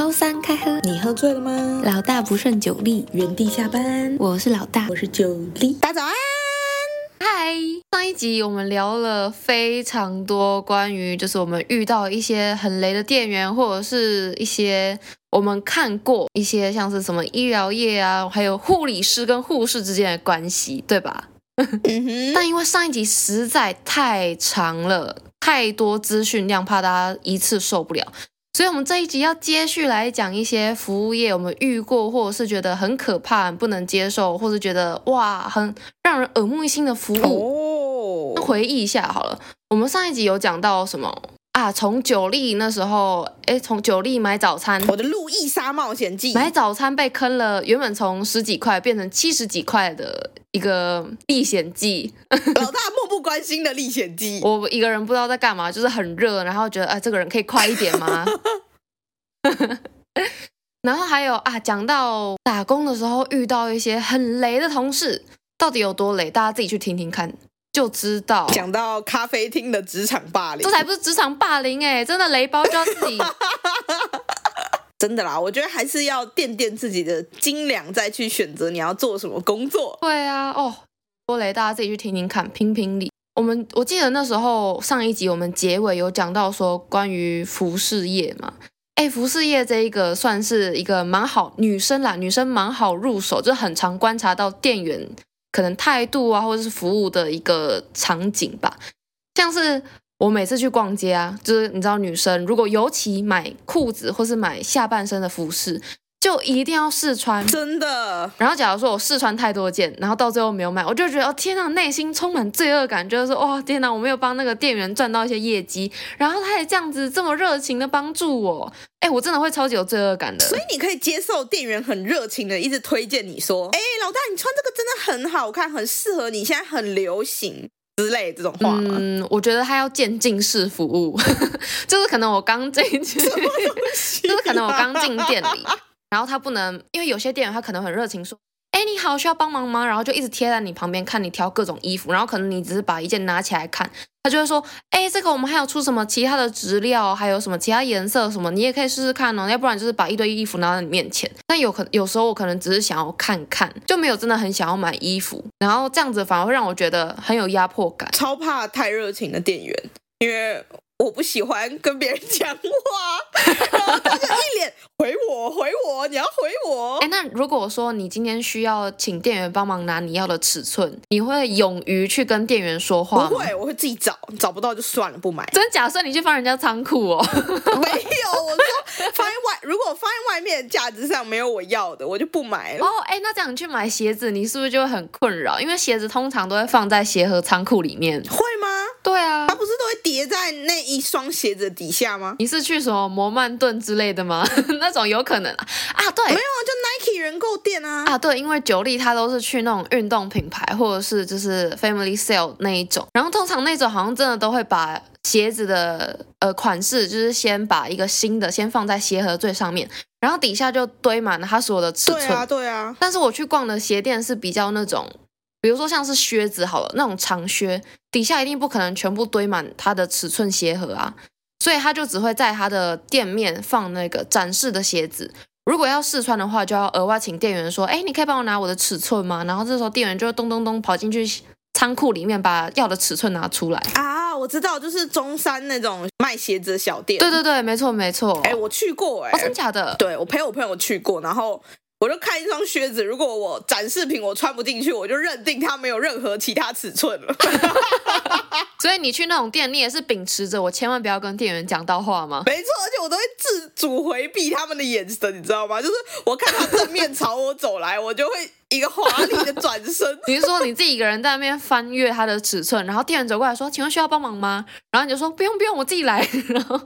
周三开喝，你喝醉了吗？老大不胜酒力，原地下班。我是老大，我是酒力。大家早安。嗨，上一集我们聊了非常多关于就是我们遇到一些很雷的店员，或者是一些我们看过一些像是什么医疗业啊，还有护理师跟护士之间的关系，对吧？嗯。但因为上一集实在太长了，太多资讯量，怕大家一次受不了。所以，我们这一集要接续来讲一些服务业，我们遇过或者是觉得很可怕、不能接受，或者觉得哇，很让人耳目一新的服务。Oh. 回忆一下好了，我们上一集有讲到什么？啊，从九力那时候，哎，从九力买早餐，我的路易莎冒险记，买早餐被坑了，原本从十几块变成七十几块的一个历险记，老大漠不关心的历险记。我一个人不知道在干嘛，就是很热，然后觉得啊，这个人可以快一点吗？然后还有啊，讲到打工的时候遇到一些很雷的同事，到底有多雷？大家自己去听听看。就知道讲到咖啡厅的职场霸凌，这才不是职场霸凌哎，真的雷包就要自己。真的啦，我觉得还是要垫垫自己的斤两，再去选择你要做什么工作。对啊，哦，多雷，大家自己去听听看，评评理。我们我记得那时候上一集我们结尾有讲到说关于服饰业嘛，哎，服饰业这一个算是一个蛮好女生啦，女生蛮好入手，就很常观察到店员。可能态度啊，或者是服务的一个场景吧，像是我每次去逛街啊，就是你知道，女生如果尤其买裤子或是买下半身的服饰。就一定要试穿，真的。然后假如说我试穿太多件，然后到最后没有买，我就觉得哦天呐，内心充满罪恶感，就是说哇、哦、天呐，我没有帮那个店员赚到一些业绩，然后他也这样子这么热情的帮助我，哎，我真的会超级有罪恶感的。所以你可以接受店员很热情的一直推荐你说，哎，老大你穿这个真的很好看，很适合你，现在很流行之类这种话吗？嗯，我觉得他要渐进式服务，就是可能我刚进去，就是可能我刚进店里。然后他不能，因为有些店员他可能很热情，说：“哎，你好，需要帮忙吗？”然后就一直贴在你旁边看你挑各种衣服。然后可能你只是把一件拿起来看，他就会说：“哎，这个我们还有出什么其他的质料，还有什么其他颜色什么，你也可以试试看哦。要不然就是把一堆衣服拿到你面前。但有可有时候我可能只是想要看看，就没有真的很想要买衣服。然后这样子反而会让我觉得很有压迫感，超怕太热情的店员，因为。我不喜欢跟别人讲话，然后他就一脸回我回我，你要回我。哎，那如果说你今天需要请店员帮忙拿你要的尺寸，你会勇于去跟店员说话吗？不会，我会自己找，找不到就算了，不买。真假设你去翻人家仓库哦？没有，我说放在外，如果放在外面架子上没有我要的，我就不买了。哦，哎，那这样你去买鞋子，你是不是就会很困扰？因为鞋子通常都会放在鞋盒仓库里面。会吗？对啊，它不是都会叠在那一双鞋子底下吗？你是去什么摩曼顿之类的吗？那种有可能啊，啊对，没有啊，就 Nike 人购店啊。啊，对，因为九力它都是去那种运动品牌或者是就是 Family Sale 那一种，然后通常那种好像真的都会把鞋子的呃款式，就是先把一个新的先放在鞋盒最上面，然后底下就堆满了它所有的尺寸。对啊，对啊。但是我去逛的鞋店是比较那种。比如说像是靴子好了，那种长靴底下一定不可能全部堆满它的尺寸鞋盒啊，所以他就只会在他的店面放那个展示的鞋子。如果要试穿的话，就要额外请店员说：“哎，你可以帮我拿我的尺寸吗？”然后这时候店员就会咚咚咚跑进去仓库里面把要的尺寸拿出来啊。我知道，就是中山那种卖鞋子的小店。对对对，没错没错。哎，我去过哎，哦，真假的？对，我陪我朋友去过，然后。我就看一双靴子，如果我展示品我穿不进去，我就认定它没有任何其他尺寸了。所以你去那种店，你也是秉持着我千万不要跟店员讲到话吗？没错，而且我都会自主回避他们的眼神，你知道吗？就是我看他正面朝我走来，我就会。一个华丽的转身，你是说你自己一个人在那边翻阅它的尺寸，然后店员走过来说：“请问需要帮忙吗？”然后你就说：“不用不用，我自己来。”然后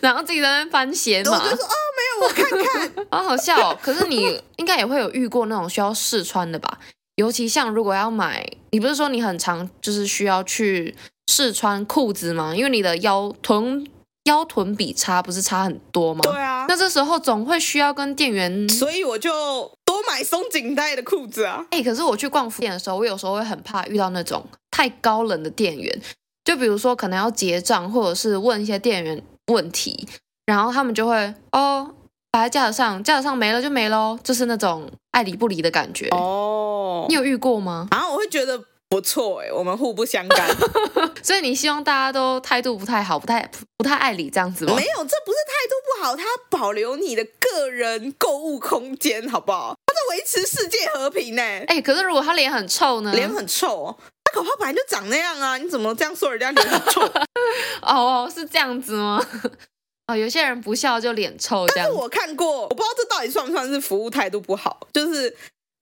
然后自己在那边翻鞋嘛。我就说：“哦，没有，我看看。”好好笑哦。可是你应该也会有遇过那种需要试穿的吧？尤其像如果要买，你不是说你很常就是需要去试穿裤子吗？因为你的腰臀腰臀比差不是差很多吗？对啊。那这时候总会需要跟店员，所以我就。多买松紧带的裤子啊！哎、欸，可是我去逛服店的时候，我有时候会很怕遇到那种太高冷的店员。就比如说，可能要结账，或者是问一些店员问题，然后他们就会哦，摆在架子上，架子上没了就没喽，就是那种爱理不理的感觉。哦，你有遇过吗？然后我会觉得不错哎，我们互不相干。所以你希望大家都态度不太好，不太不太爱理这样子吗？没有，这不是态度不好，他保留你的个人购物空间，好不好？他在维持世界和平呢。哎，可是如果他脸很臭呢？脸很臭。他口本来就长那样啊！你怎么这样说人家脸很臭？哦，是这样子吗？哦，有些人不笑就脸臭。但是我看过，我不知道这到底算不算是服务态度不好。就是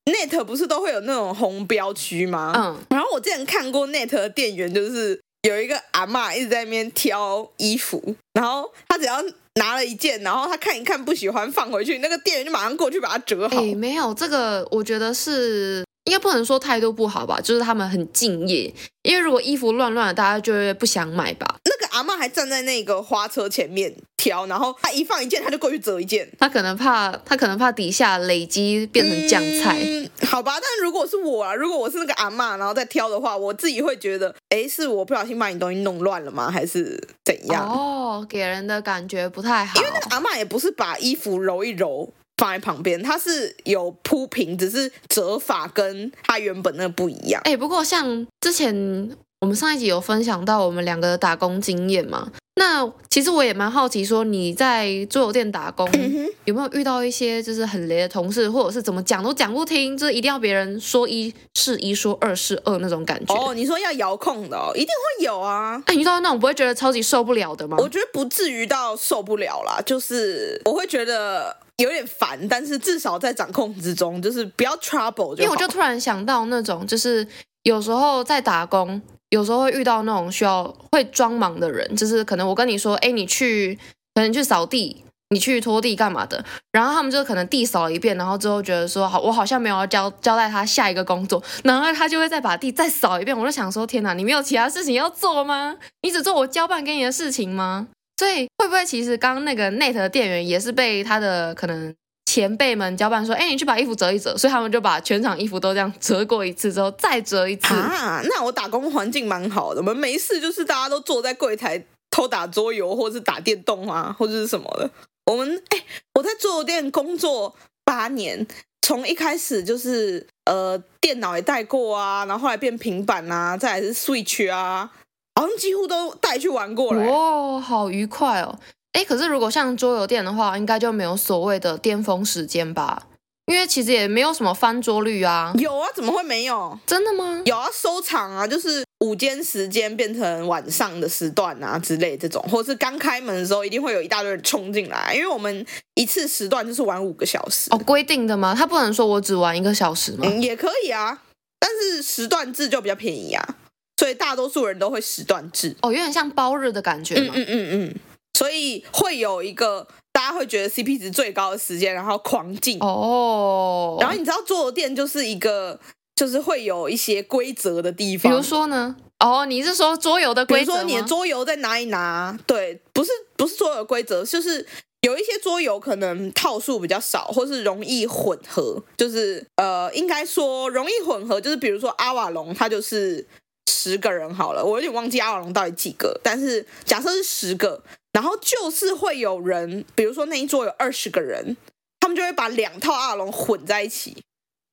Net 不是都会有那种红标区吗？嗯。然后我之前看过 Net 的店员，就是有一个阿嬷一直在那边挑衣服，然后她只要拿了一件，然后她看一看不喜欢放回去，那个店员就马上过去把它折好。哎，没有这个，我觉得是。应该不能说态度不好吧，就是他们很敬业。因为如果衣服乱乱的，大家就会不想买吧。那个阿嬷还站在那个花车前面挑，然后他一放一件，他就过去折一件。他可能怕，他可能怕底下累积变成酱菜。嗯，好吧，但如果是我啊，如果我是那个阿嬷，然后再挑的话，我自己会觉得，哎，是我不小心把你东西弄乱了吗？还是怎样？哦，给人的感觉不太好。因为那个阿嬷也不是把衣服揉一揉。放在旁边，它是有铺平，只是折法跟它原本那个不一样。哎、欸，不过像之前我们上一集有分享到我们两个的打工经验嘛，那其实我也蛮好奇，说你在桌游店打工、嗯、有没有遇到一些就是很雷的同事，或者是怎么讲都讲不听，就是一定要别人说一是一，说二是二那种感觉。哦，你说要遥控的，哦，一定会有啊。哎、欸，你遇到那种不会觉得超级受不了的吗？我觉得不至于到受不了啦，就是我会觉得。有点烦，但是至少在掌控之中，就是不要 trouble 就。因为我就突然想到那种，就是有时候在打工，有时候会遇到那种需要会装忙的人，就是可能我跟你说，哎，你去，可能去扫地，你去拖地干嘛的，然后他们就可能地扫一遍，然后之后觉得说，好，我好像没有要交交代他下一个工作，然后他就会再把地再扫一遍。我就想说，天哪，你没有其他事情要做吗？你只做我交办给你的事情吗？所以会不会其实刚刚那个 Net 的店员也是被他的可能前辈们交办说，哎，你去把衣服折一折，所以他们就把全场衣服都这样折过一次之后再折一次啊？那我打工环境蛮好的，我们没事就是大家都坐在柜台偷打桌游或者是打电动啊，或者是什么的。我们哎，我在桌游店工作八年，从一开始就是呃电脑也带过啊，然后后来变平板啊，再来是 Switch 啊。好像几乎都带去玩过了。哦，好愉快哦！哎，可是如果像桌游店的话，应该就没有所谓的巅峰时间吧？因为其实也没有什么翻桌率啊。有啊，怎么会没有？真的吗？有啊，收场啊，就是午间时间变成晚上的时段啊之类这种，或者是刚开门的时候，一定会有一大堆人冲进来，因为我们一次时段就是玩五个小时。哦，规定的吗？他不能说我只玩一个小时吗？嗯，也可以啊，但是时段制就比较便宜啊。所以大多数人都会时段制哦，有点像包日的感觉嘛。嗯嗯嗯嗯，所以会有一个大家会觉得 CP 值最高的时间，然后狂进哦。然后你知道桌游店就是一个，就是会有一些规则的地方。比如说呢？哦，你是说桌游的规则？比如说你的桌游在哪里拿？对，不是不是桌游规则，就是有一些桌游可能套数比较少，或是容易混合。就是呃，应该说容易混合，就是比如说阿瓦隆，它就是。十个人好了，我有点忘记阿瓦隆到底几个，但是假设是十个，然后就是会有人，比如说那一桌有二十个人，他们就会把两套阿龙混在一起，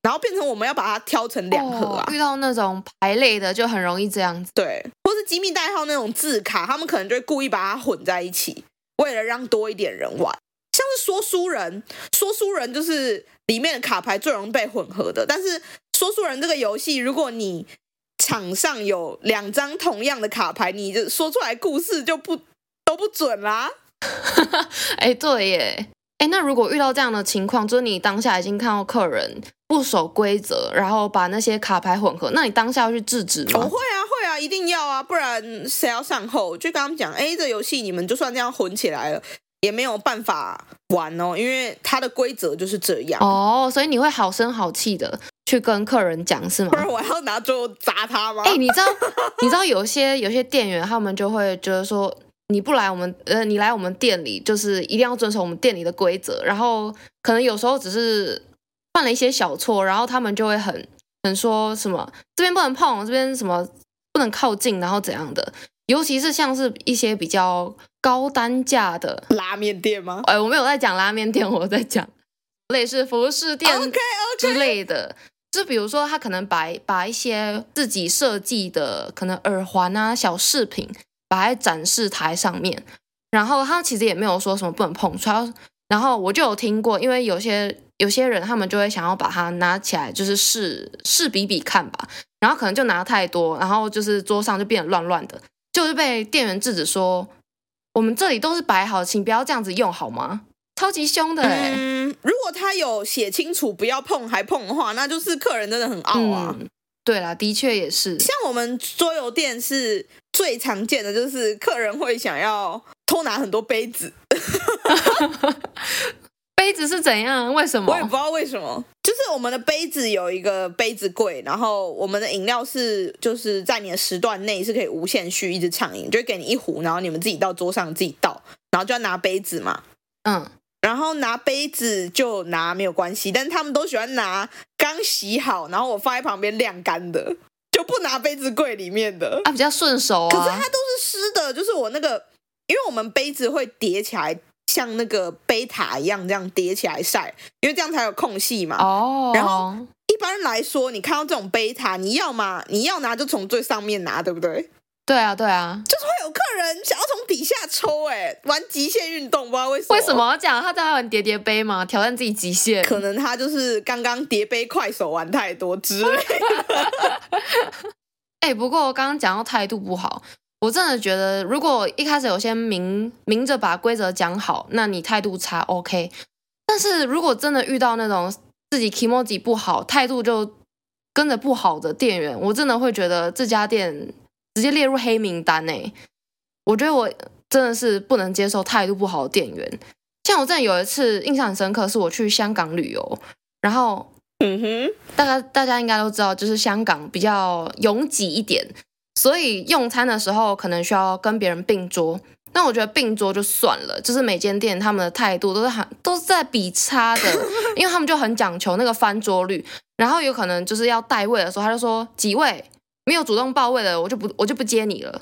然后变成我们要把它挑成两盒啊。哦，遇到那种排类的就很容易这样子，对，或是机密代号那种字卡，他们可能就会故意把它混在一起，为了让多一点人玩。像是说书人，说书人就是里面的卡牌最容易被混合的，但是说书人这个游戏，如果你场上有两张同样的卡牌，你就说出来故事就不都不准啦。哎，对耶，哎，那如果遇到这样的情况，就是你当下已经看到客人不守规则，然后把那些卡牌混合，那你当下要去制止吗？我会啊，会啊，一定要啊，不然谁要善后？就跟他们讲，哎，这游戏你们就算这样混起来了，也没有办法玩哦，因为它的规则就是这样。哦，所以你会好声好气的。去跟客人讲是吗？不然我要拿桌砸他吗？哎、欸，你知道，你知道有些有些店员他们就会觉得说，你不来我们呃，你来我们店里就是一定要遵守我们店里的规则，然后可能有时候只是犯了一些小错，然后他们就会很很说什么这边不能碰，这边什么不能靠近，然后怎样的。尤其是像是一些比较高单价的拉面店吗？哎，我没有在讲拉面店，我在讲类似服饰店之类的。Okay, okay. 就比如说，他可能把把一些自己设计的可能耳环啊、小饰品摆在展示台上面，然后他其实也没有说什么不能碰触。然后我就有听过，因为有些有些人他们就会想要把它拿起来，就是试试比比看吧。然后可能就拿太多，然后就是桌上就变得乱乱的，就是被店员制止说：“我们这里都是摆好，请不要这样子用好吗？”超级凶的哎、欸！嗯，如果他有写清楚不要碰还碰的话，那就是客人真的很傲啊。嗯、对啦，的确也是。像我们桌游店是最常见的，就是客人会想要偷拿很多杯子。杯子是怎样？为什么？我也不知道为什么。就是我们的杯子有一个杯子柜，然后我们的饮料是就是在你的时段内是可以无限续一直畅饮，就会给你一壶，然后你们自己到桌上自己倒，然后就要拿杯子嘛。嗯。然后拿杯子就拿没有关系，但是他们都喜欢拿刚洗好，然后我放在旁边晾干的，就不拿杯子柜里面的啊，比较顺手啊。可是它都是湿的，就是我那个，因为我们杯子会叠起来，像那个杯塔一样这样叠起来晒，因为这样才有空隙嘛。哦。然后一般来说，你看到这种杯塔，你要嘛，你要拿就从最上面拿，对不对？对啊，对啊，就是会有客人想要从底下抽，哎，玩极限运动，不知道为什么。为什么要讲他在玩叠叠杯吗？挑战自己极限？可能他就是刚刚叠杯快手玩太多之类的。哎、欸，不过我刚刚讲到态度不好，我真的觉得，如果一开始有先明明着把规则讲好，那你态度差 OK。但是如果真的遇到那种自己 kimoji 不好，态度就跟着不好的店员，我真的会觉得这家店。直接列入黑名单诶，我觉得我真的是不能接受态度不好的店员。像我真的有一次印象很深刻，是我去香港旅游，然后，嗯哼，大家大家应该都知道，就是香港比较拥挤一点，所以用餐的时候可能需要跟别人并桌。那我觉得并桌就算了，就是每间店他们的态度都是很都是在比差的，因为他们就很讲求那个翻桌率，然后有可能就是要带位的时候，他就说几位。没有主动报位的，我就不我就不接你了，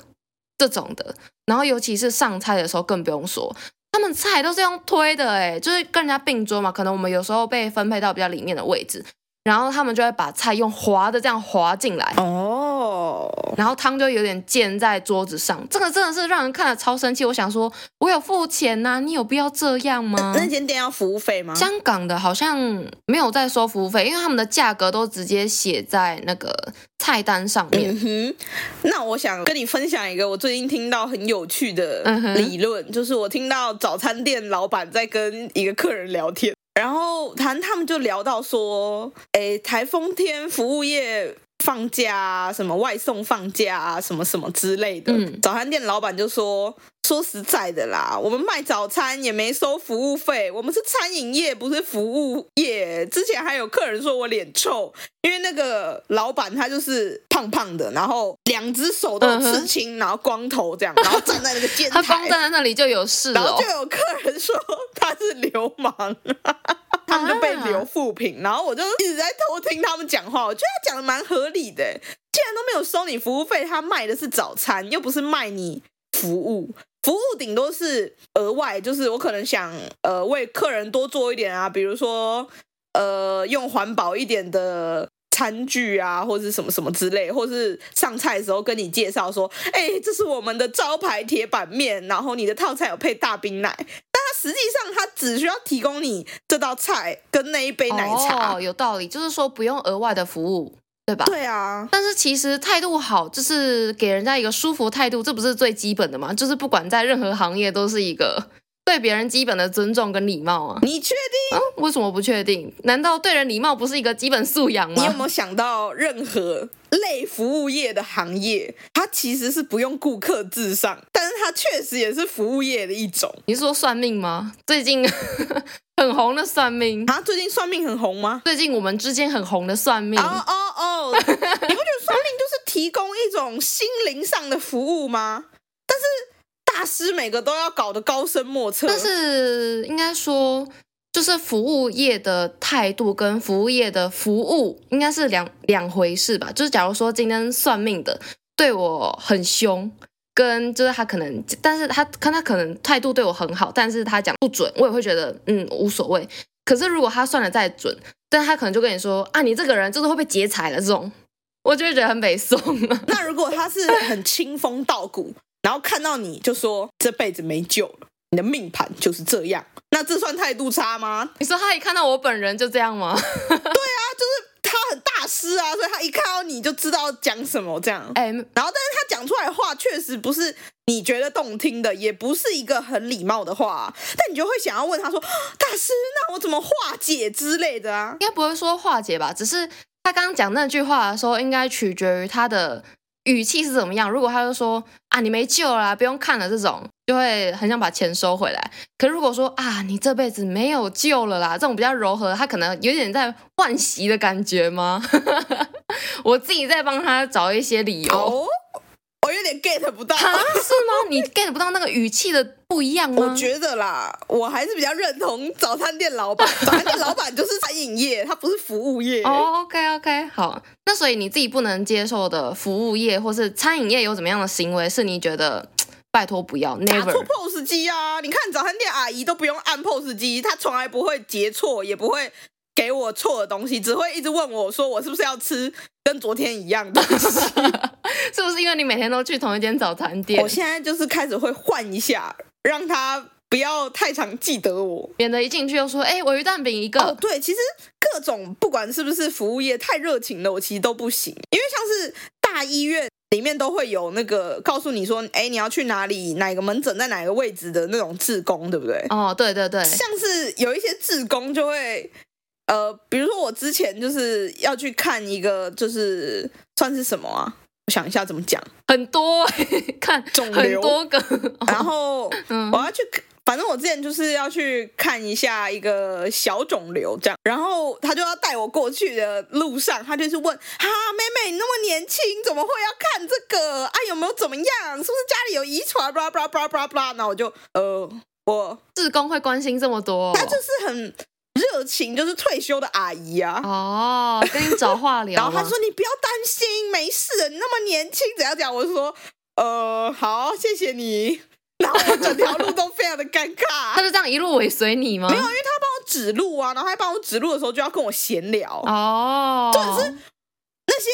这种的。然后尤其是上菜的时候更不用说，他们菜都是用推的，哎，就是跟人家并桌嘛。可能我们有时候被分配到比较里面的位置。然后他们就会把菜用滑的这样滑进来哦，然后汤就有点溅在桌子上，这个真的是让人看了超生气。我想说，我有付钱呐、啊，你有必要这样吗？那间店要服务费吗？香港的好像没有在收服务费，因为他们的价格都直接写在那个菜单上面。嗯哼，那我想跟你分享一个我最近听到很有趣的理论，嗯、就是我听到早餐店老板在跟一个客人聊天。然后谈他们就聊到说，哎，台风天服务业放假啊，什么外送放假啊，什么什么之类的。嗯，早餐店老板就说。说实在的啦，我们卖早餐也没收服务费，我们是餐饮业，不是服务业。之前还有客人说我脸臭，因为那个老板他就是胖胖的，然后两只手都刺青，然后光头这样，然后站在那个煎台，他光站在那里就有事，然后就有客人说他是流氓，他们就被留负评，然后我就一直在偷听他们讲话，我觉得他讲的蛮合理的，既然都没有收你服务费，他卖的是早餐，又不是卖你服务。服务顶多是额外，就是我可能想呃为客人多做一点啊，比如说呃用环保一点的餐具啊，或者是什么什么之类，或是上菜的时候跟你介绍说，哎，这是我们的招牌铁板面，然后你的套餐有配大冰奶，但他实际上他只需要提供你这道菜跟那一杯奶茶。哦，有道理，就是说不用额外的服务。对吧？对啊，但是其实态度好，就是给人家一个舒服态度，这不是最基本的吗？就是不管在任何行业，都是一个对别人基本的尊重跟礼貌啊。你确定？啊？为什么不确定？难道对人礼貌不是一个基本素养吗？你有没有想到任何类服务业的行业，它其实是不用顾客至上，但是它确实也是服务业的一种。你是说算命吗？最近。很红的算命啊！最近算命很红吗？最近我们之间很红的算命。哦哦哦！你不觉得算命就是提供一种心灵上的服务吗？但是大师每个都要搞得高深莫测。但是应该说，就是服务业的态度跟服务业的服务应该是两两回事吧？就是假如说今天算命的对我很凶，跟就是他可能，但是他看他可能态度对我很好，但是他讲不准，我也会觉得嗯无所谓。可是如果他算的再准，但他可能就跟你说啊，你这个人就是会被劫财的这种，我就会觉得很北宋。那如果他是很 清风道骨，然后看到你就说这辈子没救了，你的命盘就是这样，那这算态度差吗？你说他一看到我本人就这样吗？对啊，就是。他很大师啊，所以他一看到你就知道讲什么这样。哎、欸，然后但是他讲出来的话确实不是你觉得动听的，也不是一个很礼貌的话，但你就会想要问他说：“大师，那我怎么化解之类的啊？”应该不会说化解吧，只是他刚刚讲那句话的时候，应该取决于他的。语气是怎么样？如果他就说啊，你没救了，不用看了，这种就会很想把钱收回来。可是如果说啊，你这辈子没有救了啦，这种比较柔和，他可能有点在惋惜的感觉吗？我自己在帮他找一些理由。我有点 get 不到，是吗？你 get 不到那个语气的不一样吗？我觉得啦，我还是比较认同早餐店老板。早餐店老板就是餐饮业，他不是服务业。哦、oh,，OK OK，好。那所以你自己不能接受的服务业或是餐饮业有怎么样的行为，是你觉得拜托不要？Never 打错 POS 机啊！你看早餐店阿姨都不用按 POS 机，她从来不会截错，也不会。给我错的东西，只会一直问我说我是不是要吃跟昨天一样的东西，是不是因为你每天都去同一间早餐店？我现在就是开始会换一下，让他不要太常记得我，免得一进去又说哎，我鱼蛋饼一个。哦，对，其实各种不管是不是服务业太热情了，我其实都不行，因为像是大医院里面都会有那个告诉你说，哎，你要去哪里，哪个门诊在哪个位置的那种志工，对不对？哦，对对对，像是有一些志工就会。呃，比如说我之前就是要去看一个，就是算是什么啊？我想一下怎么讲，很多 看肿瘤很多个，然后 我要去，反正我之前就是要去看一下一个小肿瘤这样，然后他就要带我过去的路上，他就是问，哈，妹妹你那么年轻，怎么会要看这个啊？有没有怎么样？是不是家里有遗传？巴拉巴拉巴拉巴拉巴拉，那我就呃，我志工会关心这么多，他就是很。热情就是退休的阿姨啊！哦，跟你找话聊。然后他说：“你不要担心，没事，你那么年轻，怎样讲？”我说：“呃，好，谢谢你。”然后我整条路都非常的尴尬。他就这样一路尾随你吗？没有，因为他帮我指路啊，然后他帮我指路的时候就要跟我闲聊。哦，就是那些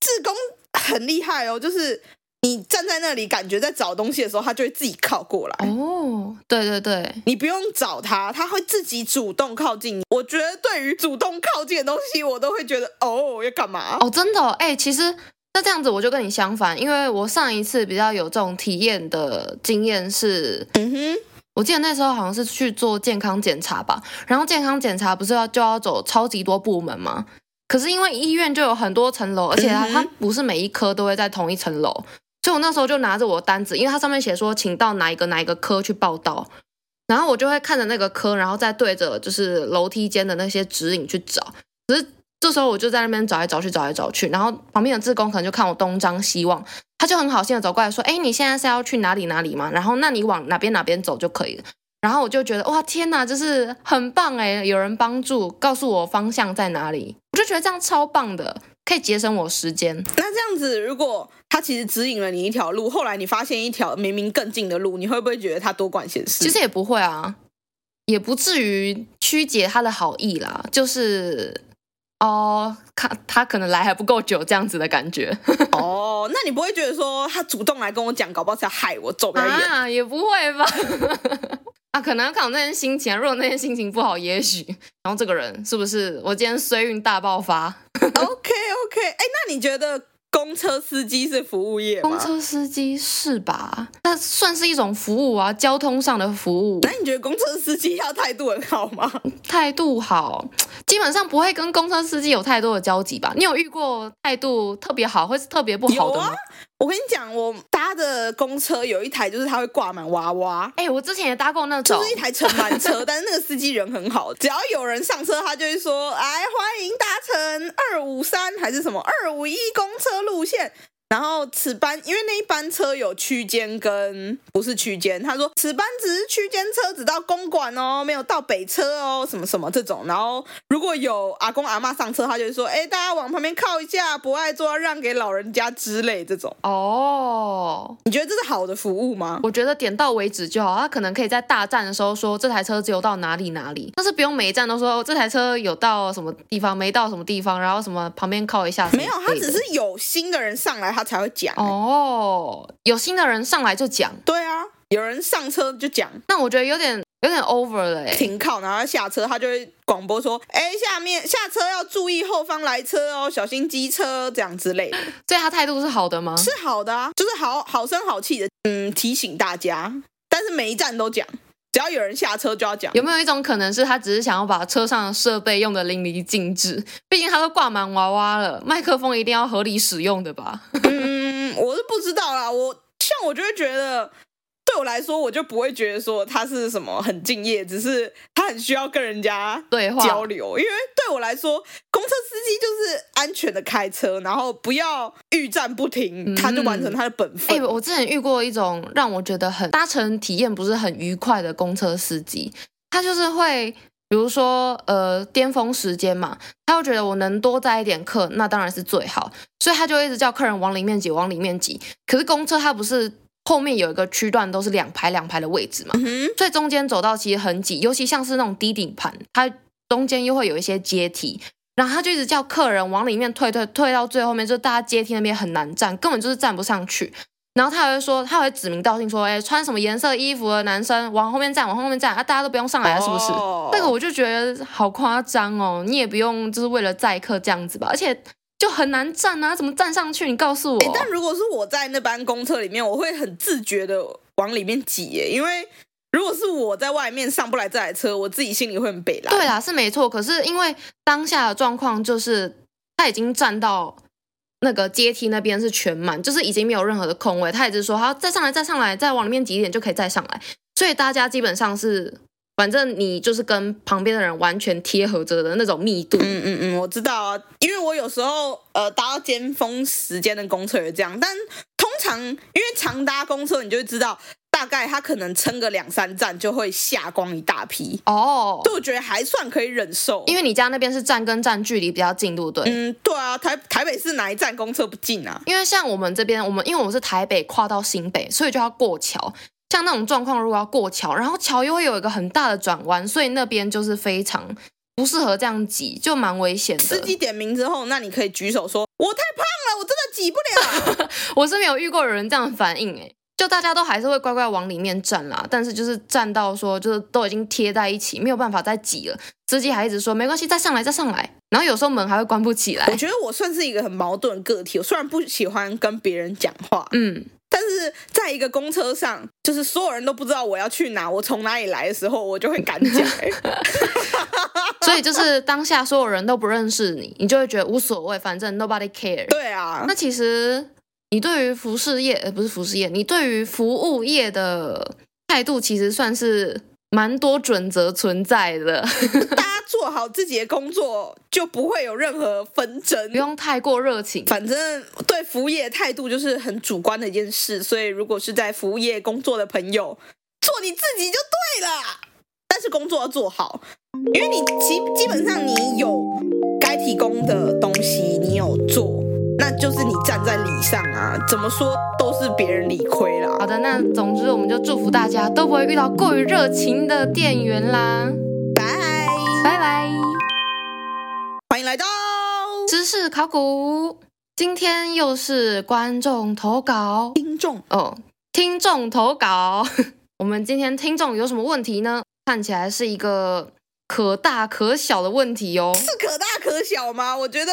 志工很厉害哦，就是。你站在那里，感觉在找东西的时候，他就会自己靠过来。哦，对对对，你不用找他，他会自己主动靠近你。我觉得对于主动靠近的东西，我都会觉得哦，要干嘛？哦，真的哦，哎，其实那这样子我就跟你相反，因为我上一次比较有这种体验的经验是，嗯哼，我记得那时候好像是去做健康检查吧，然后健康检查不是要就要走超级多部门吗？可是因为医院就有很多层楼，而且它它不是每一科都会在同一层楼。所以我那时候就拿着我的单子，因为它上面写说，请到哪一个哪一个科去报到，然后我就会看着那个科，然后再对着就是楼梯间的那些指引去找。可是这时候我就在那边找来找去，找来找去，然后旁边的志工可能就看我东张西望，他就很好心的走过来说：“哎，你现在是要去哪里哪里吗？然后那你往哪边哪边走就可以了。”然后我就觉得哇天哪，就是很棒哎，有人帮助，告诉我方向在哪里，我就觉得这样超棒的。可以节省我时间。那这样子，如果他其实指引了你一条路，后来你发现一条明明更近的路，你会不会觉得他多管闲事？其实也不会啊，也不至于曲解他的好意啦。就是哦，他他可能来还不够久，这样子的感觉。哦，那你不会觉得说他主动来跟我讲，搞不好是要害我走比较远？啊，也不会吧。啊，可能要看我那天心情啊。如果那天心情不好，也许，然后这个人是不是我今天衰运大爆发？OK OK，哎，那你觉得？公车司机是服务业？公车司机是吧？那算是一种服务啊，交通上的服务。那你觉得公车司机要态度很好吗？态度好，基本上不会跟公车司机有太多的交集吧？你有遇过态度特别好，或是特别不好的吗？我跟你讲，我搭的公车有一台，就是它会挂满娃娃。哎、欸，我之前也搭过那种，就是一台乘满车，但是那个司机人很好，只要有人上车，他就会说：“哎，欢迎搭乘二五三还是什么二五一公车路线。”然后此班因为那一班车有区间跟不是区间，他说此班只是区间车，只到公馆哦，没有到北车哦，什么什么这种。然后如果有阿公阿妈上车，他就会说，哎，大家往旁边靠一下，不爱坐要让给老人家之类这种。哦，你觉得这是好的服务吗？我觉得点到为止就好。他可能可以在大站的时候说这台车只有到哪里哪里，但是不用每一站都说这台车有到什么地方，没到什么地方，然后什么旁边靠一下。没有，他只是有新的人上来，他才会讲。哦，有新的人上来就讲。对啊，有人上车就讲。那我觉得有点有点 over 了哎。停靠，然后下车，他就会广播说：“哎，下面下车要注意后方来车哦，小心机车这样之类的。”所以他态度是好的吗？是好的啊，就是好好声好气的，嗯，提醒大家。但是每一站都讲。只要有人下车就要讲，有没有一种可能是他只是想要把车上的设备用的淋漓尽致？毕竟他都挂满娃娃了，麦克风一定要合理使用的吧？嗯，我是不知道啦。我像我就会觉得。对我来说，我就不会觉得说他是什么很敬业，只是他很需要跟人家对话交流。因为对我来说，公车司机就是安全的开车，然后不要欲战不停，他就完成他的本分。哎、嗯欸，我之前遇过一种让我觉得很搭乘体验不是很愉快的公车司机，他就是会，比如说呃巅峰时间嘛，他会觉得我能多载一点客，那当然是最好，所以他就一直叫客人往里面挤，往里面挤。可是公车它不是。后面有一个区段都是两排两排的位置嘛，嗯、所以中间走道其实很挤，尤其像是那种低顶盘，它中间又会有一些阶梯，然后他就一直叫客人往里面退退退到最后面，就大家阶梯那边很难站，根本就是站不上去。然后他还会说，他会指名道姓说，哎，穿什么颜色衣服的男生往后面站，往后面站啊，大家都不用上来了，是不是？哦、这个我就觉得好夸张哦，你也不用就是为了载客这样子吧，而且。就很难站啊，怎么站上去？你告诉我。欸，但如果是我在那班公车里面，我会很自觉的往里面挤耶，因为如果是我在外面上不来这台车，我自己心里会很北烂。对啦，是没错。可是因为当下的状况就是他已经站到那个阶梯那边是全满，就是已经没有任何的空位。他一直说好，再上来，再上来，再往里面挤一点就可以再上来。所以大家基本上是。反正你就是跟旁边的人完全贴合着的那种密度。嗯嗯嗯，我知道啊，因为我有时候呃搭到尖峰时间的公车也这样，但通常因为常搭公车，你就会知道大概他可能撑个两三站就会下光一大批哦。对，我觉得还算可以忍受，因为你家那边是站跟站距离比较近，对不对？嗯，对啊，台台北市哪一站公车不近啊？因为像我们这边，我们因为我们是台北跨到新北，所以就要过桥。像那种状况，如果要过桥，然后桥又会有一个很大的转弯，所以那边就是非常不适合这样挤，就蛮危险的。司机点名之后，那你可以举手说：“我太胖了，我真的挤不了。” 我是没有遇过有人这样反应，哎，就大家都还是会乖乖往里面站啦。但是就是站到说，就是都已经贴在一起，没有办法再挤了。司机还一直说：“没关系，再上来，再上来。”然后有时候门还会关不起来。我觉得我算是一个很矛盾的个体，我虽然不喜欢跟别人讲话，嗯。但是在一个公车上，就是所有人都不知道我要去哪，我从哪里来的时候，我就会敢讲。所以就是当下所有人都不认识你，你就会觉得无所谓，反正 nobody care。对啊，那其实你对于服饰业，呃，不是服饰业，你对于服务业的态度，其实算是蛮多准则存在的。大家 做好自己的工作，就不会有任何纷争，不用太过热情。反正对服务业态度就是很主观的一件事，所以如果是在服务业工作的朋友，做你自己就对了。但是工作要做好，因为你基基本上你有该提供的东西，你有做，那就是你站在理上啊。怎么说都是别人理亏啦。好的，那总之我们就祝福大家都不会遇到过于热情的店员啦。拜拜拜，欢迎来到知识考古。今天又是观众投稿，听众哦，听众投稿。我们今天听众有什么问题呢？看起来是一个可大可小的问题哦。是可大可小吗？我觉得，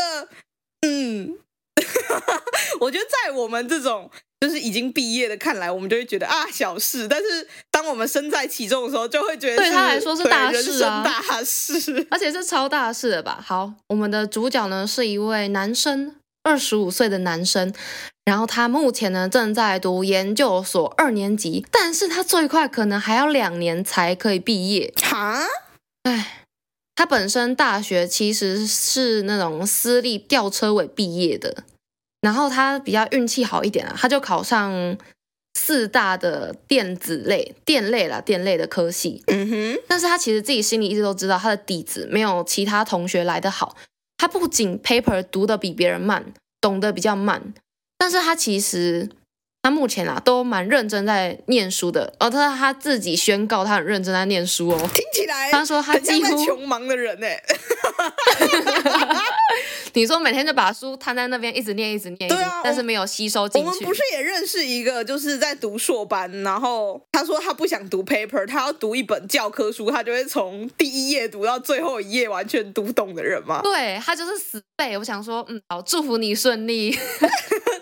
嗯，我觉得在我们这种。就是已经毕业的，看来我们就会觉得啊小事，但是当我们身在其中的时候，就会觉得对他来说是大事啊，大事，而且是超大事的吧？好，我们的主角呢是一位男生，二十五岁的男生，然后他目前呢正在读研究所二年级，但是他最快可能还要两年才可以毕业。哈？哎，他本身大学其实是那种私立吊车尾毕业的。然后他比较运气好一点啊，他就考上四大的电子类、电类啦、电类的科系。嗯哼，但是他其实自己心里一直都知道，他的底子没有其他同学来的好。他不仅 paper 读得比别人慢，懂得比较慢，但是他其实。他目前啊都蛮认真在念书的哦，他他自己宣告他很认真在念书哦。听起来，他说他几乎穷忙的人呢。你说每天就把书摊在那边一直念一直念，对啊，但是没有吸收进去。我们不是也认识一个就是在读硕班，然后他说他不想读 paper，他要读一本教科书，他就会从第一页读到最后一页，完全读懂的人吗？对，他就是死背。我想说，嗯，好，祝福你顺利。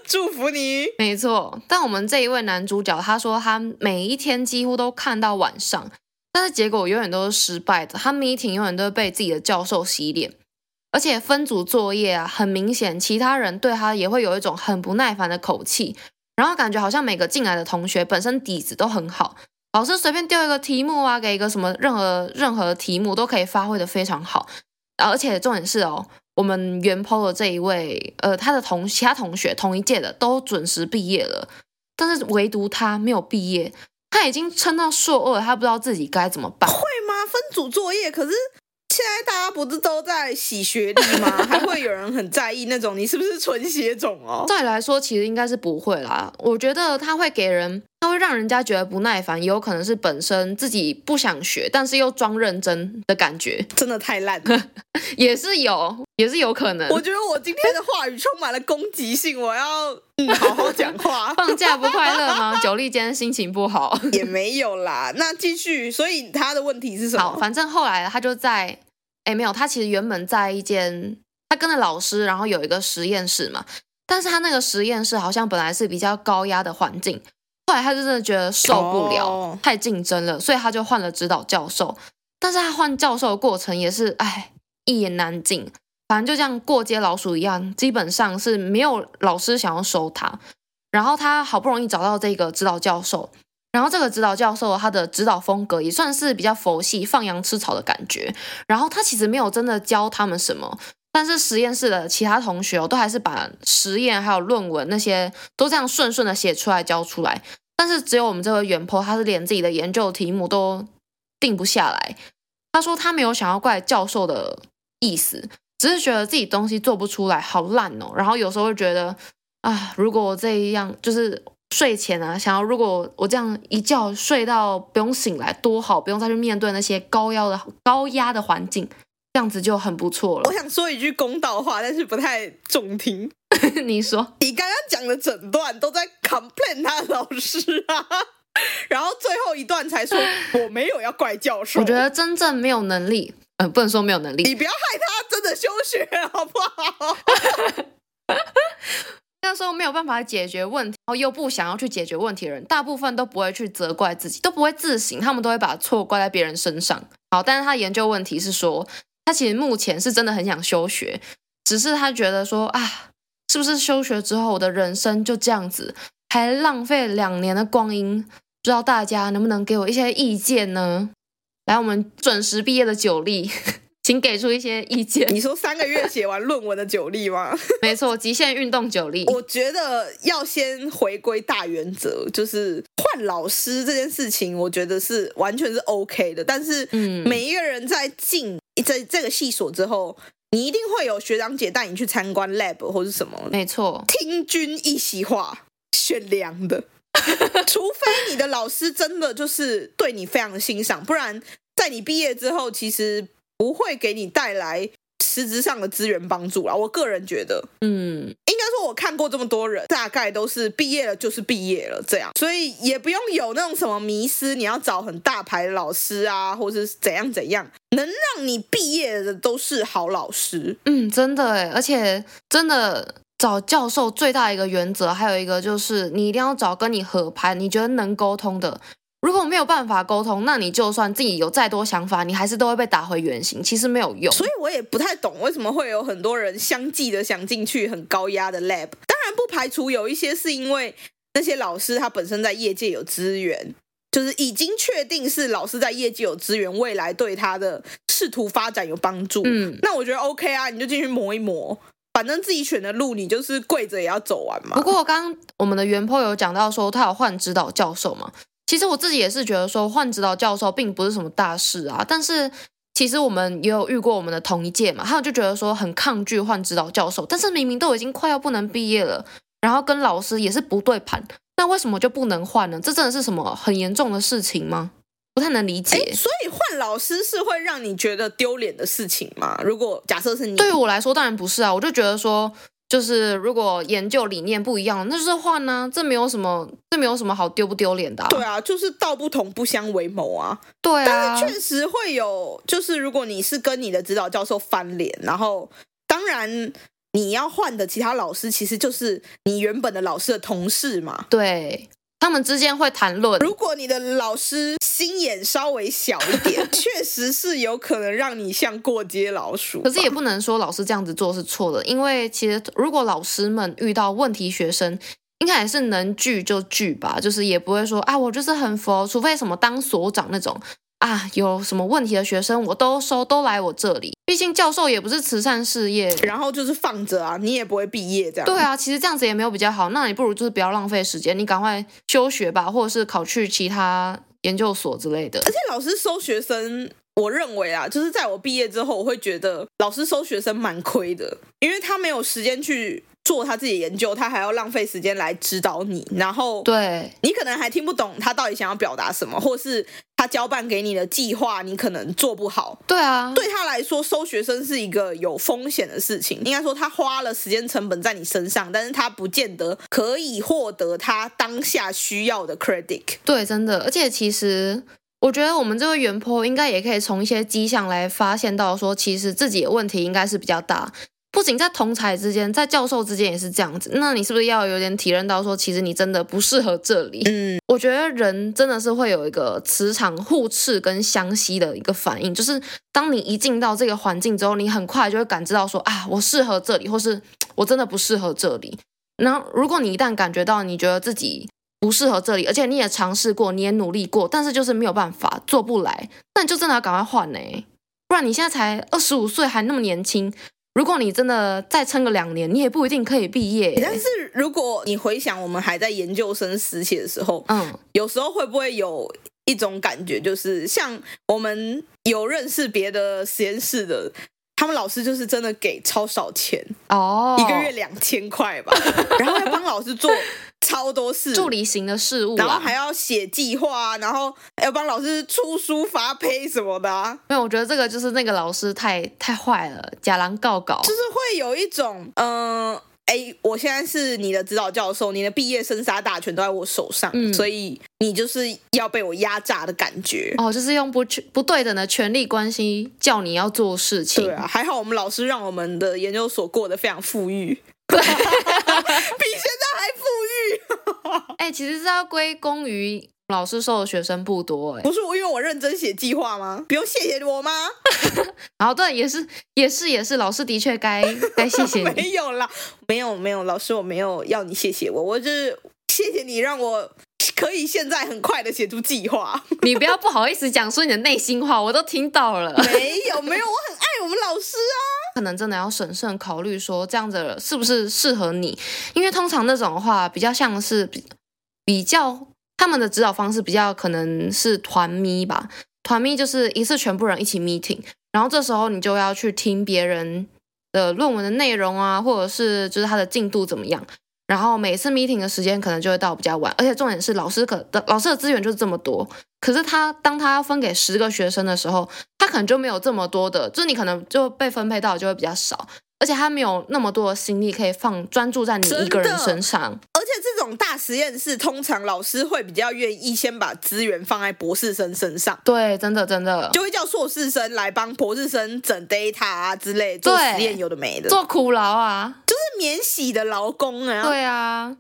祝福你，没错。但我们这一位男主角，他说他每一天几乎都看到晚上，但是结果永远都是失败的。他 meeting 永远都是被自己的教授洗脸，而且分组作业啊，很明显其他人对他也会有一种很不耐烦的口气，然后感觉好像每个进来的同学本身底子都很好，老师随便丢一个题目啊，给一个什么任何任何题目都可以发挥得非常好，而且重点是哦。我们原 po 的这一位，呃，他的同其他同学同一届的都准时毕业了，但是唯独他没有毕业，他已经撑到硕二，他不知道自己该怎么办。会吗？分组作业，可是。现在大家不是都在洗学历吗？还会有人很在意那种你是不是纯血种哦？再来说，其实应该是不会啦。我觉得他会给人，他会让人家觉得不耐烦，也有可能是本身自己不想学，但是又装认真的感觉，真的太烂了，也是有，也是有可能。我觉得我今天的话语充满了攻击性，我要嗯好好讲话。放假不快乐吗？九力今天心情不好，也没有啦。那继续，所以他的问题是什么？好，反正后来他就在。哎，没有，他其实原本在一间，他跟着老师，然后有一个实验室嘛。但是他那个实验室好像本来是比较高压的环境，后来他就真的觉得受不了，oh. 太竞争了，所以他就换了指导教授。但是他换教授的过程也是，哎，一言难尽，反正就像过街老鼠一样，基本上是没有老师想要收他。然后他好不容易找到这个指导教授。然后这个指导教授他的指导风格也算是比较佛系、放羊吃草的感觉。然后他其实没有真的教他们什么，但是实验室的其他同学都还是把实验还有论文那些都这样顺顺的写出来交出来。但是只有我们这位原坡他是连自己的研究题目都定不下来。他说他没有想要怪教授的意思，只是觉得自己东西做不出来，好烂哦。然后有时候会觉得啊，如果我这样就是。睡前啊，想要如果我这样一觉睡到不用醒来多好，不用再去面对那些高压的高压的环境，这样子就很不错了。我想说一句公道话，但是不太中听。你说，你刚刚讲的整段都在 complain 他的老师啊，然后最后一段才说我没有要怪教授。我觉得真正没有能力，嗯、呃，不能说没有能力，你不要害他真的休学好不好？那时候没有办法解决问题，然后又不想要去解决问题的人，大部分都不会去责怪自己，都不会自省，他们都会把错怪在别人身上。好，但是他研究问题是说，他其实目前是真的很想休学，只是他觉得说啊，是不是休学之后我的人生就这样子，还浪费两年的光阴？不知道大家能不能给我一些意见呢？来，我们准时毕业的九力。请给出一些意见。你说三个月写完论文的九力吗？没错，极限运动九力。我觉得要先回归大原则，就是换老师这件事情，我觉得是完全是 OK 的。但是，嗯，每一个人在进这这个系所之后，你一定会有学长姐带你去参观 lab 或是什么。没错，听君一席话，选良的。除非你的老师真的就是对你非常的欣赏，不然在你毕业之后，其实。不会给你带来实质上的资源帮助啦。我个人觉得，嗯，应该说我看过这么多人，大概都是毕业了就是毕业了这样，所以也不用有那种什么迷失，你要找很大牌的老师啊，或者是怎样怎样，能让你毕业的都是好老师。嗯，真的哎，而且真的找教授最大一个原则，还有一个就是你一定要找跟你合拍，你觉得能沟通的。如果没有办法沟通，那你就算自己有再多想法，你还是都会被打回原形，其实没有用。所以我也不太懂为什么会有很多人相继的想进去很高压的 lab。当然不排除有一些是因为那些老师他本身在业界有资源，就是已经确定是老师在业界有资源，未来对他的仕途发展有帮助。嗯，那我觉得 OK 啊，你就进去磨一磨。反正自己选的路，你就是跪着也要走完嘛。不过刚刚我们的原 po 有讲到说他有换指导教授嘛，其实我自己也是觉得说换指导教授并不是什么大事啊。但是其实我们也有遇过我们的同一届嘛，他们就觉得说很抗拒换指导教授，但是明明都已经快要不能毕业了，然后跟老师也是不对盘，那为什么就不能换呢？这真的是什么很严重的事情吗？不太能理解，所以换老师是会让你觉得丢脸的事情吗？如果假设是你，对于我来说当然不是啊，我就觉得说，就是如果研究理念不一样，那就是换呢、啊，这没有什么，这没有什么好丢不丢脸的、啊。对啊，就是道不同不相为谋啊。对啊，但是确实会有，就是如果你是跟你的指导教授翻脸，然后当然你要换的其他老师，其实就是你原本的老师的同事嘛。对。他们之间会谈论。如果你的老师心眼稍微小一点，确实是有可能让你像过街老鼠。可是也不能说老师这样子做是错的，因为其实如果老师们遇到问题学生，应该也是能拒就拒吧，就是也不会说啊，我就是很佛，除非什么当所长那种。啊，有什么问题的学生我都收，都来我这里。毕竟教授也不是慈善事业，然后就是放着啊，你也不会毕业这样。对啊，其实这样子也没有比较好。那你不如就是不要浪费时间，你赶快休学吧，或者是考去其他研究所之类的。而且老师收学生，我认为啊，就是在我毕业之后，我会觉得老师收学生蛮亏的，因为他没有时间去。做他自己的研究，他还要浪费时间来指导你，然后对你可能还听不懂他到底想要表达什么，或是他交办给你的计划你可能做不好。对啊，对他来说收学生是一个有风险的事情，应该说他花了时间成本在你身上，但是他不见得可以获得他当下需要的 credit。对，真的，而且其实我觉得我们这个原 po 应该也可以从一些迹象来发现到说，其实自己的问题应该是比较大。不仅在同才之间，在教授之间也是这样子。那你是不是要有点体认到说，其实你真的不适合这里？嗯，我觉得人真的是会有一个磁场互斥跟相吸的一个反应，就是当你一进到这个环境之后，你很快就会感知到说啊，我适合这里，或是我真的不适合这里。然后，如果你一旦感觉到你觉得自己不适合这里，而且你也尝试过，你也努力过，但是就是没有办法做不来，那你就真的要赶快换呢，不然你现在才二十五岁，还那么年轻。如果你真的再撑个两年，你也不一定可以毕业。但是如果你回想我们还在研究生时期的时候，嗯，有时候会不会有一种感觉，就是像我们有认识别的实验室的。他们老师就是真的给超少钱哦，oh. 一个月两千块吧，然后要帮老师做超多事，助理型的事务，然后还要写计划，然后要帮老师出书发配什么的啊。没有，我觉得这个就是那个老师太太坏了，假狼告告，就是会有一种嗯。呃哎，我现在是你的指导教授，你的毕业生杀大权都在我手上，嗯，所以你就是要被我压榨的感觉。哦，就是用不不对等的权力关系叫你要做事情。对啊，还好我们老师让我们的研究所过得非常富裕，对 比现在还富裕。哎，其实是要归功于。老师收的学生不多哎，不是我，因为我认真写计划吗？不用谢谢我吗？然后对，也是也是也是，老师的确该该谢谢你。没有啦，没有没有，老师我没有要你谢谢我，我就是谢谢你让我可以现在很快的写出计划。你不要不好意思讲出你的内心话，我都听到了。没有没有，我很爱我们老师啊。可能真的要审慎考虑说这样子是不是适合你，因为通常那种的话比较像是比比较。他们的指导方式比较可能是团咪吧，团咪就是一次全部人一起 meeting，然后这时候你就要去听别人的论文的内容啊，或者是就是他的进度怎么样，然后每次 meeting 的时间可能就会到比较晚，而且重点是老师可的老师的资源就是这么多，可是他当他分给十个学生的时候，他可能就没有这么多的，就你可能就被分配到就会比较少。而且他没有那么多的心力可以放专注在你一个人身上，而且这种大实验室通常老师会比较愿意先把资源放在博士生身上。对，真的真的就会叫硕士生来帮博士生整 data 啊之类做实验，有的没的，做苦劳啊，就是免洗的劳工啊。对啊，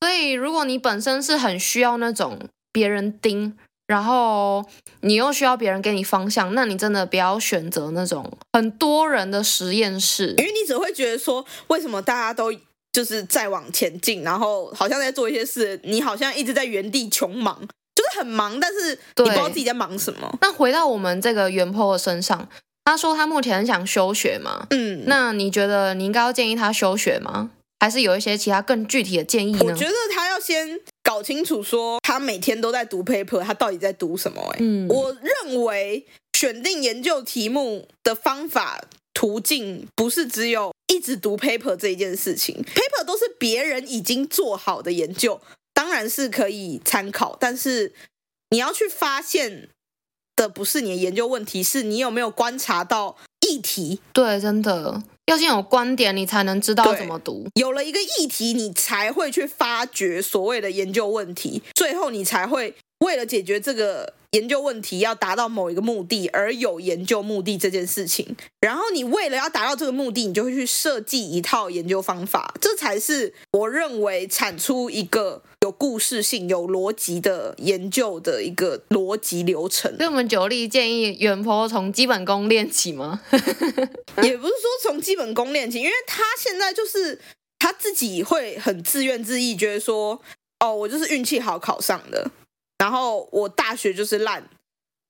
所以如果你本身是很需要那种别人盯。然后你又需要别人给你方向，那你真的不要选择那种很多人的实验室，因为你只会觉得说，为什么大家都就是在往前进，然后好像在做一些事，你好像一直在原地穷忙，就是很忙，但是你不知道自己在忙什么。那回到我们这个原 po 的身上，他说他目前很想休学嘛，嗯，那你觉得你应该要建议他休学吗？还是有一些其他更具体的建议呢？我觉得他要先搞清楚，说他每天都在读 paper，他到底在读什么？哎，嗯，我认为选定研究题目的方法途径不是只有一直读 paper 这一件事情，paper 都是别人已经做好的研究，当然是可以参考，但是你要去发现。的不是你的研究问题，是你有没有观察到议题？对，真的要先有观点，你才能知道怎么读。有了一个议题，你才会去发掘所谓的研究问题，最后你才会为了解决这个研究问题，要达到某一个目的而有研究目的这件事情。然后你为了要达到这个目的，你就会去设计一套研究方法，这才是我认为产出一个。有故事性、有逻辑的研究的一个逻辑流程。所以，我们九力建议远坡从基本功练起吗？也不是说从基本功练起，因为他现在就是他自己会很自怨自艾，觉得说：“哦，我就是运气好考上的，然后我大学就是烂。”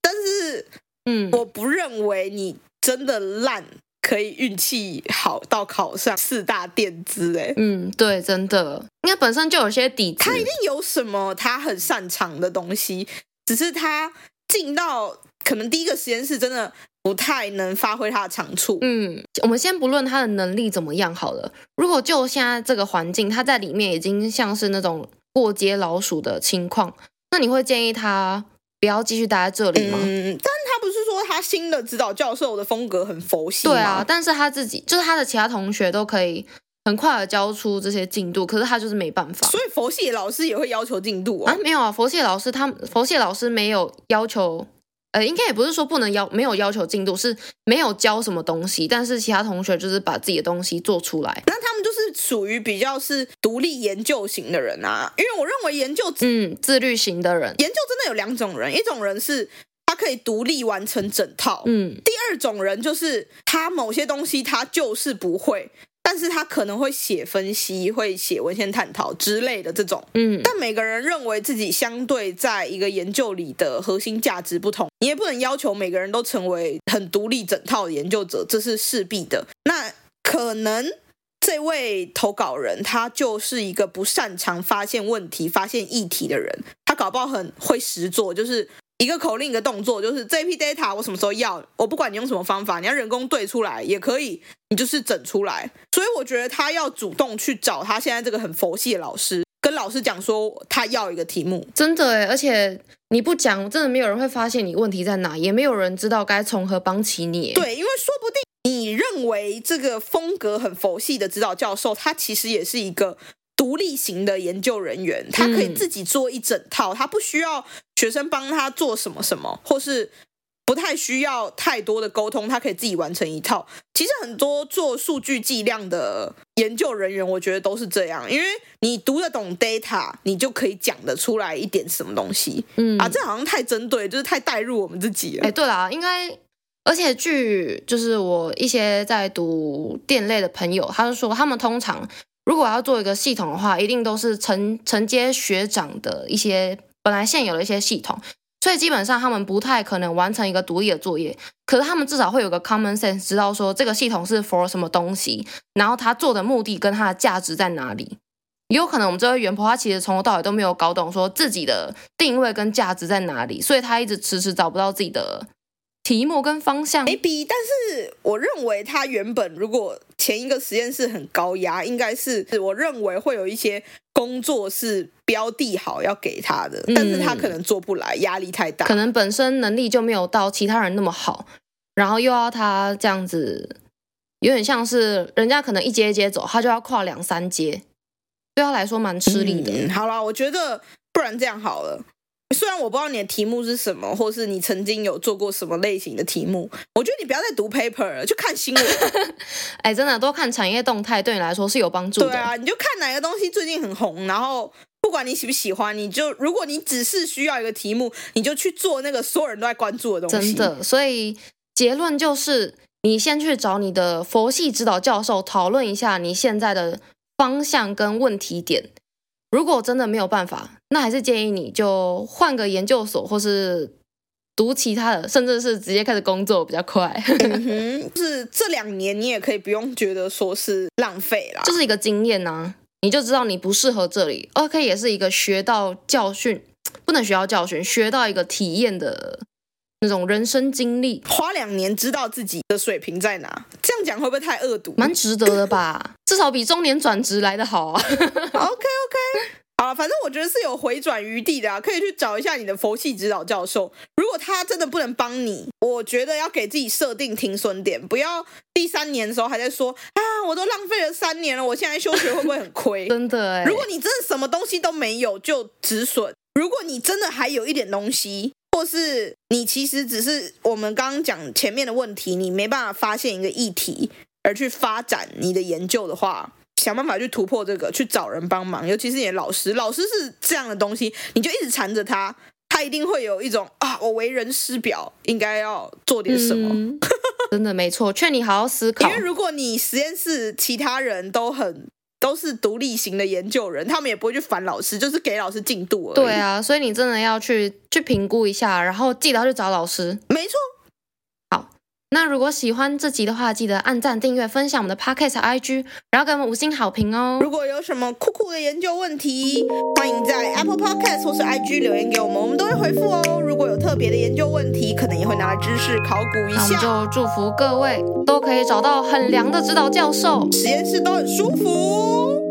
但是，嗯，我不认为你真的烂。可以运气好到考上四大电资哎，嗯，对，真的，应该本身就有些底子，他一定有什么他很擅长的东西，只是他进到可能第一个实验室真的不太能发挥他的长处。嗯，我们先不论他的能力怎么样好了，如果就现在这个环境，他在里面已经像是那种过街老鼠的情况，那你会建议他不要继续待在这里吗？嗯，新的指导教授的风格很佛系？对啊，但是他自己就是他的其他同学都可以很快的交出这些进度，可是他就是没办法。所以佛系老师也会要求进度啊？没有啊，佛系老师他佛系老师没有要求。呃，应该也不是说不能要，没有要求进度，是没有教什么东西，但是其他同学就是把自己的东西做出来。那他们就是属于比较是独立研究型的人啊，因为我认为研究嗯自律型的人，研究真的有两种人，一种人是他可以独立完成整套，嗯，第二种人就是他某些东西他就是不会。但是他可能会写分析，会写文献探讨之类的这种，嗯。但每个人认为自己相对在一个研究里的核心价值不同，你也不能要求每个人都成为很独立整套的研究者，这是势必的。那可能这位投稿人他就是一个不擅长发现问题、发现议题的人，他搞不好很会实作，就是。一个口令，一个动作，就是这批 data 我什么时候要？我不管你用什么方法，你要人工对出来也可以，你就是整出来。所以我觉得他要主动去找他现在这个很佛系的老师，跟老师讲说他要一个题目。真的诶，而且你不讲，真的没有人会发现你问题在哪，也没有人知道该从何帮起你。对，因为说不定你认为这个风格很佛系的指导教授，他其实也是一个。独立型的研究人员，他可以自己做一整套，他不需要学生帮他做什么什么，或是不太需要太多的沟通，他可以自己完成一套。其实很多做数据计量的研究人员，我觉得都是这样，因为你读得懂 data，你就可以讲得出来一点什么东西。嗯啊，这好像太针对，就是太带入我们自己了。哎，对啦，应该，而且据就是我一些在读电类的朋友，他就说他们通常。如果要做一个系统的话，一定都是承承接学长的一些本来现有的一些系统，所以基本上他们不太可能完成一个独立的作业。可是他们至少会有个 common sense，知道说这个系统是 for 什么东西，然后他做的目的跟它的价值在哪里。也有可能我们这位原婆她其实从头到尾都没有搞懂说自己的定位跟价值在哪里，所以她一直迟迟找不到自己的。题目跟方向没比，但是我认为他原本如果前一个实验室很高压，应该是我认为会有一些工作是标的好要给他的，但是他可能做不来，压力太大，可能本身能力就没有到其他人那么好，然后又要他这样子，有点像是人家可能一阶一阶走，他就要跨两三阶，对他来说蛮吃力的。嗯，好了，我觉得不然这样好了。虽然我不知道你的题目是什么，或是你曾经有做过什么类型的题目，我觉得你不要再读 paper 了，就看新闻。哎，真的多看产业动态，对你来说是有帮助的。对啊，你就看哪个东西最近很红，然后不管你喜不喜欢，你就如果你只是需要一个题目，你就去做那个所有人都在关注的东西。真的，所以结论就是，你先去找你的佛系指导教授讨论一下你现在的方向跟问题点。如果真的没有办法，那还是建议你就换个研究所，或是读其他的，甚至是直接开始工作比较快。嗯哼，就是这两年你也可以不用觉得说是浪费啦，就是一个经验呐、啊，你就知道你不适合这里。OK，也是一个学到教训，不能学到教训，学到一个体验的那种人生经历。花两年知道自己的水平在哪，这样讲会不会太恶毒？蛮值得的吧，至少比中年转职来的好啊。OK OK。啊，反正我觉得是有回转余地的啊，可以去找一下你的佛系指导教授。如果他真的不能帮你，我觉得要给自己设定停损点，不要第三年的时候还在说啊，我都浪费了三年了，我现在休学会不会很亏？真的哎，如果你真的什么东西都没有，就止损；如果你真的还有一点东西，或是你其实只是我们刚刚讲前面的问题，你没办法发现一个议题而去发展你的研究的话。想办法去突破这个，去找人帮忙，尤其是你的老师。老师是这样的东西，你就一直缠着他，他一定会有一种啊，我为人师表，应该要做点什么。嗯、真的没错，劝你好好思考。因为如果你实验室其他人都很都是独立型的研究人，他们也不会去烦老师，就是给老师进度而已。对啊，所以你真的要去去评估一下，然后记得要去找老师。没错。那如果喜欢这集的话，记得按赞、订阅、分享我们的 Podcast IG，然后给我们五星好评哦。如果有什么酷酷的研究问题，欢迎在 Apple Podcast 或是 IG 留言给我们，我们都会回复哦。如果有特别的研究问题，可能也会拿来知识考古一下。那我们就祝福各位都可以找到很凉的指导教授，实验室都很舒服。